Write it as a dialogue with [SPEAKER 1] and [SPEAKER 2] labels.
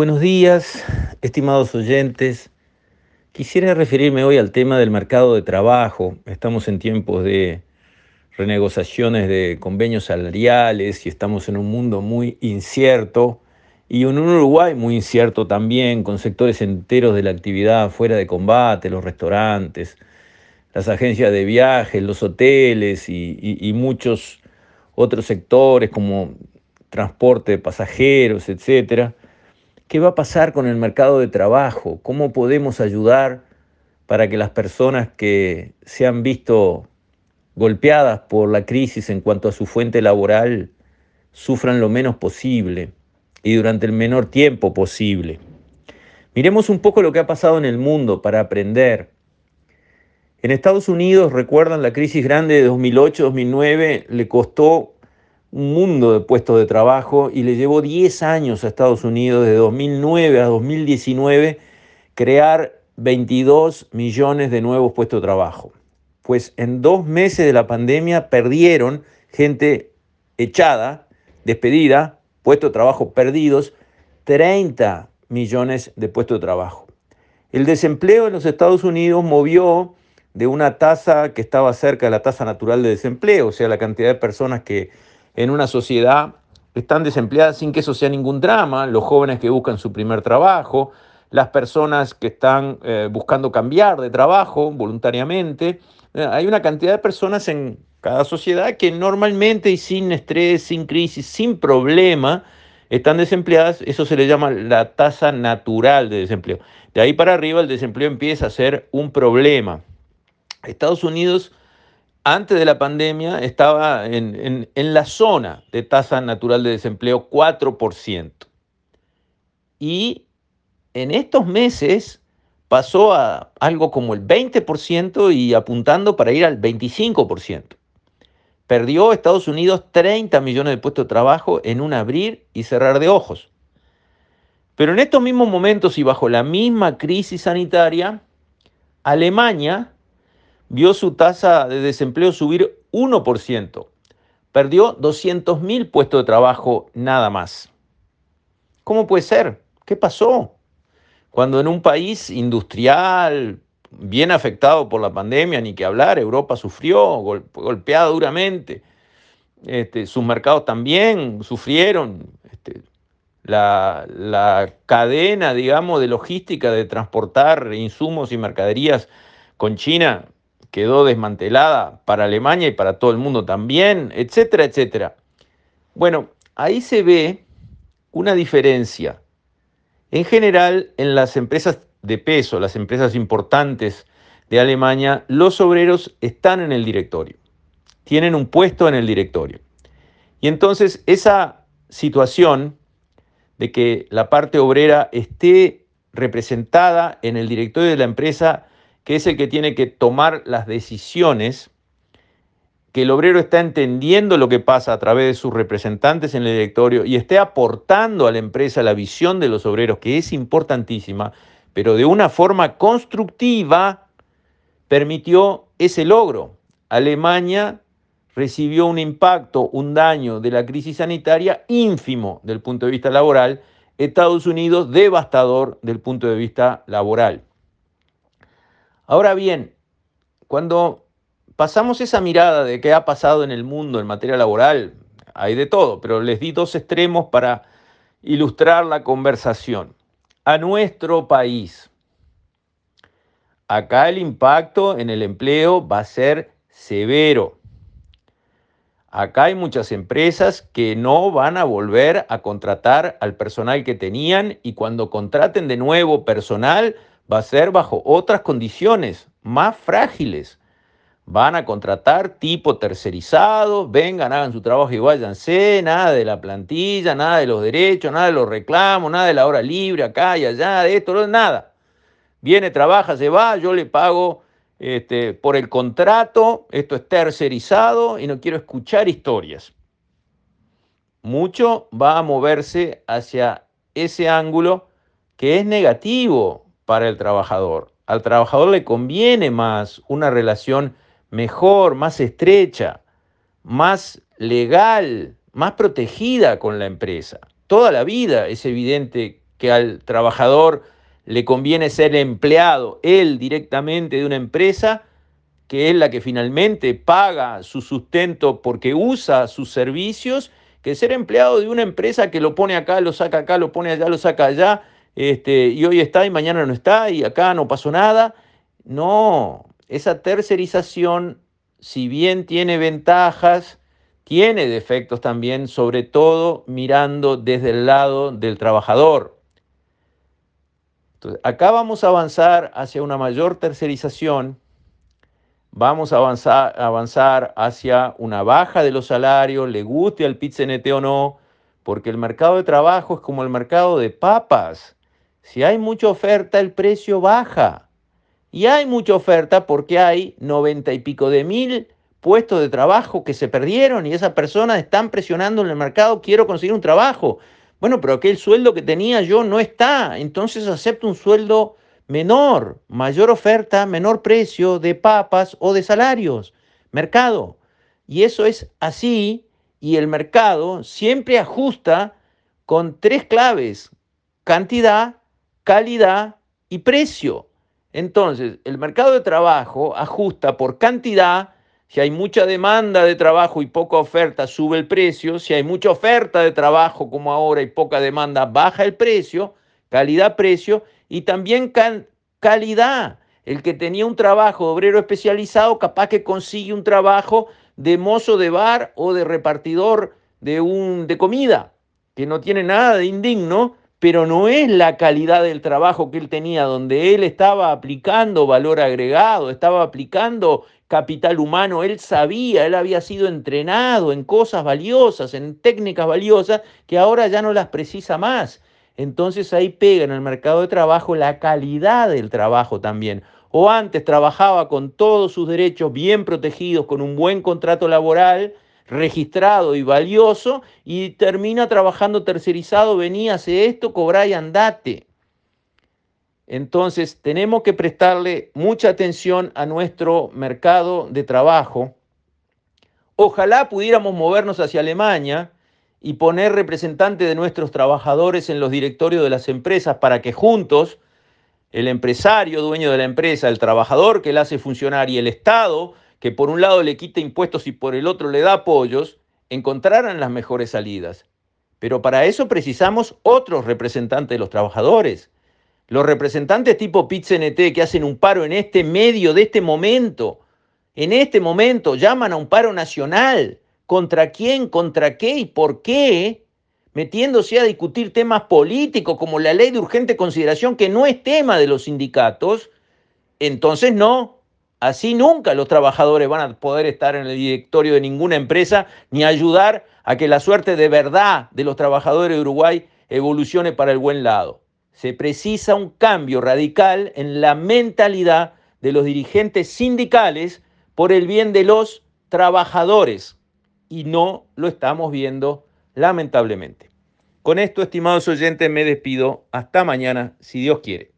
[SPEAKER 1] Buenos días, estimados oyentes. Quisiera referirme hoy al tema del mercado de trabajo. Estamos en tiempos de renegociaciones de convenios salariales y estamos en un mundo muy incierto y en un Uruguay muy incierto también, con sectores enteros de la actividad fuera de combate, los restaurantes, las agencias de viajes, los hoteles y, y muchos otros sectores como transporte de pasajeros, etcétera ¿Qué va a pasar con el mercado de trabajo? ¿Cómo podemos ayudar para que las personas que se han visto golpeadas por la crisis en cuanto a su fuente laboral sufran lo menos posible y durante el menor tiempo posible? Miremos un poco lo que ha pasado en el mundo para aprender. En Estados Unidos, recuerdan la crisis grande de 2008-2009, le costó un mundo de puestos de trabajo y le llevó 10 años a Estados Unidos, de 2009 a 2019, crear 22 millones de nuevos puestos de trabajo. Pues en dos meses de la pandemia perdieron gente echada, despedida, puestos de trabajo perdidos, 30 millones de puestos de trabajo. El desempleo en los Estados Unidos movió de una tasa que estaba cerca de la tasa natural de desempleo, o sea, la cantidad de personas que en una sociedad están desempleadas sin que eso sea ningún drama, los jóvenes que buscan su primer trabajo, las personas que están eh, buscando cambiar de trabajo voluntariamente. Eh, hay una cantidad de personas en cada sociedad que normalmente y sin estrés, sin crisis, sin problema, están desempleadas. Eso se le llama la tasa natural de desempleo. De ahí para arriba el desempleo empieza a ser un problema. Estados Unidos antes de la pandemia estaba en, la zona de tasa natural de desempleo 4%. Y en estos meses pasó a algo como el 20% y apuntando para ir al 25%. Perdió Estados Unidos 30 millones de puestos de trabajo en un abrir y cerrar de ojos. Pero en estos mismos momentos y bajo la misma crisis sanitaria, Alemania vio su tasa de desempleo subir 1%. Perdió 200.000 puestos de trabajo nada más. ¿Cómo puede ser? ¿Qué pasó? Cuando en un país industrial, bien afectado por la pandemia, ni que hablar, Europa sufrió, golpeada duramente, este, sus mercados también sufrieron, este, la, la, cadena, digamos, de logística de transportar insumos y mercaderías con China quedó desmantelada para Alemania y para todo el mundo también, etcétera, etcétera. Bueno, ahí se ve una diferencia. En general, en las empresas de peso, las empresas importantes de Alemania, los obreros están en el directorio, tienen un puesto en el directorio. Y entonces esa situación de que la parte obrera esté representada en el directorio de la empresa que es el que tiene que tomar las decisiones, que el obrero está entendiendo lo que pasa a través de sus representantes en el directorio y esté aportando a la empresa la visión de los obreros, que es importantísima, pero de una forma constructiva, permitió ese logro. Alemania recibió un impacto, un daño de la crisis sanitaria ínfimo del punto de vista laboral, Estados Unidos devastador del punto de vista laboral. Ahora bien, cuando pasamos esa mirada de qué ha pasado en el mundo en materia laboral, hay de todo, pero les di dos extremos para ilustrar la conversación. A nuestro país, acá el impacto en el empleo va a ser severo. Acá hay muchas empresas que no van a volver a contratar al personal que tenían y cuando contraten de nuevo personal va a ser bajo otras condiciones más frágiles. Van a contratar tipo tercerizado, vengan, hagan su trabajo y váyanse, nada de la plantilla, nada de los derechos, nada de los reclamos, nada de la hora libre acá y allá, de esto, nada. Viene, trabaja, se va, yo le pago este, por el contrato, esto es tercerizado y no quiero escuchar historias. Mucho va a moverse hacia ese ángulo que es negativo, para el trabajador. Al trabajador le conviene más una relación mejor, más estrecha, más legal, más protegida con la empresa. Toda la vida es evidente que al trabajador le conviene ser empleado él directamente de una empresa, que es la que finalmente paga su sustento porque usa sus servicios, que ser empleado de una empresa que lo pone acá, lo saca acá, lo pone allá, lo saca allá, este, y hoy está y mañana no está, y acá no pasó nada. No, esa tercerización, si bien tiene ventajas, tiene defectos también, sobre todo mirando desde el lado del trabajador. Acá vamos a avanzar hacia una mayor tercerización, vamos a avanzar, avanzar hacia una baja de los salarios, le guste al pit o no, porque el mercado de trabajo es como el mercado de papas. Si hay mucha oferta, el precio baja. Y hay mucha oferta porque hay noventa y pico de mil puestos de trabajo que se perdieron y esas personas están presionando en el mercado, quiero conseguir un trabajo. Bueno, pero aquel sueldo que tenía yo no está, entonces acepto un sueldo menor, mayor oferta, menor precio de papas o de salarios. Mercado. Y eso es así y el mercado siempre ajusta con tres claves, cantidad, calidad y precio. Entonces, el mercado de trabajo ajusta por cantidad, si hay mucha demanda de trabajo y poca oferta, sube el precio. Si hay mucha oferta de trabajo como ahora y poca demanda, baja el precio, calidad-precio. Y también calidad. El que tenía un trabajo obrero especializado, capaz que consigue un trabajo de mozo de bar o de repartidor de, un, de comida, que no tiene nada de indigno, pero no es la calidad del trabajo que él tenía, donde él estaba aplicando valor agregado, estaba aplicando capital humano, él sabía, él había sido entrenado en cosas valiosas, en técnicas valiosas, que ahora ya no las precisa más. Entonces ahí pega en el mercado de trabajo la calidad del trabajo también. O antes trabajaba con todos sus derechos bien protegidos, con un buen contrato laboral, registrado y valioso, y termina trabajando tercerizado, venía, hace esto, cobra y andate. Entonces, tenemos que prestarle mucha atención a nuestro mercado de trabajo. Ojalá pudiéramos movernos hacia Alemania y poner representantes de nuestros trabajadores en los directorios de las empresas para que juntos, el empresario, dueño de la empresa, el trabajador que la hace funcionar y el Estado, que por un lado le quita impuestos y por el otro le da apoyos, encontraran las mejores salidas. Pero para eso precisamos otros representantes de los trabajadores los representantes tipo PIT-CNT que hacen un paro en este medio de este momento, en este momento llaman a un paro nacional. ¿Contra quién? ¿Contra qué? ¿Y por qué? Metiéndose a discutir temas políticos como la ley de urgente consideración, que no es tema de los sindicatos, entonces no. Así nunca los trabajadores van a poder estar en el directorio de ninguna empresa ni ayudar a que la suerte de verdad de los trabajadores de Uruguay evolucione para el buen lado se precisa un cambio radical en la mentalidad de los dirigentes sindicales por el bien de los trabajadores. Y no lo estamos viendo lamentablemente. Con esto, estimados oyentes, me despido. Hasta mañana, si Dios quiere.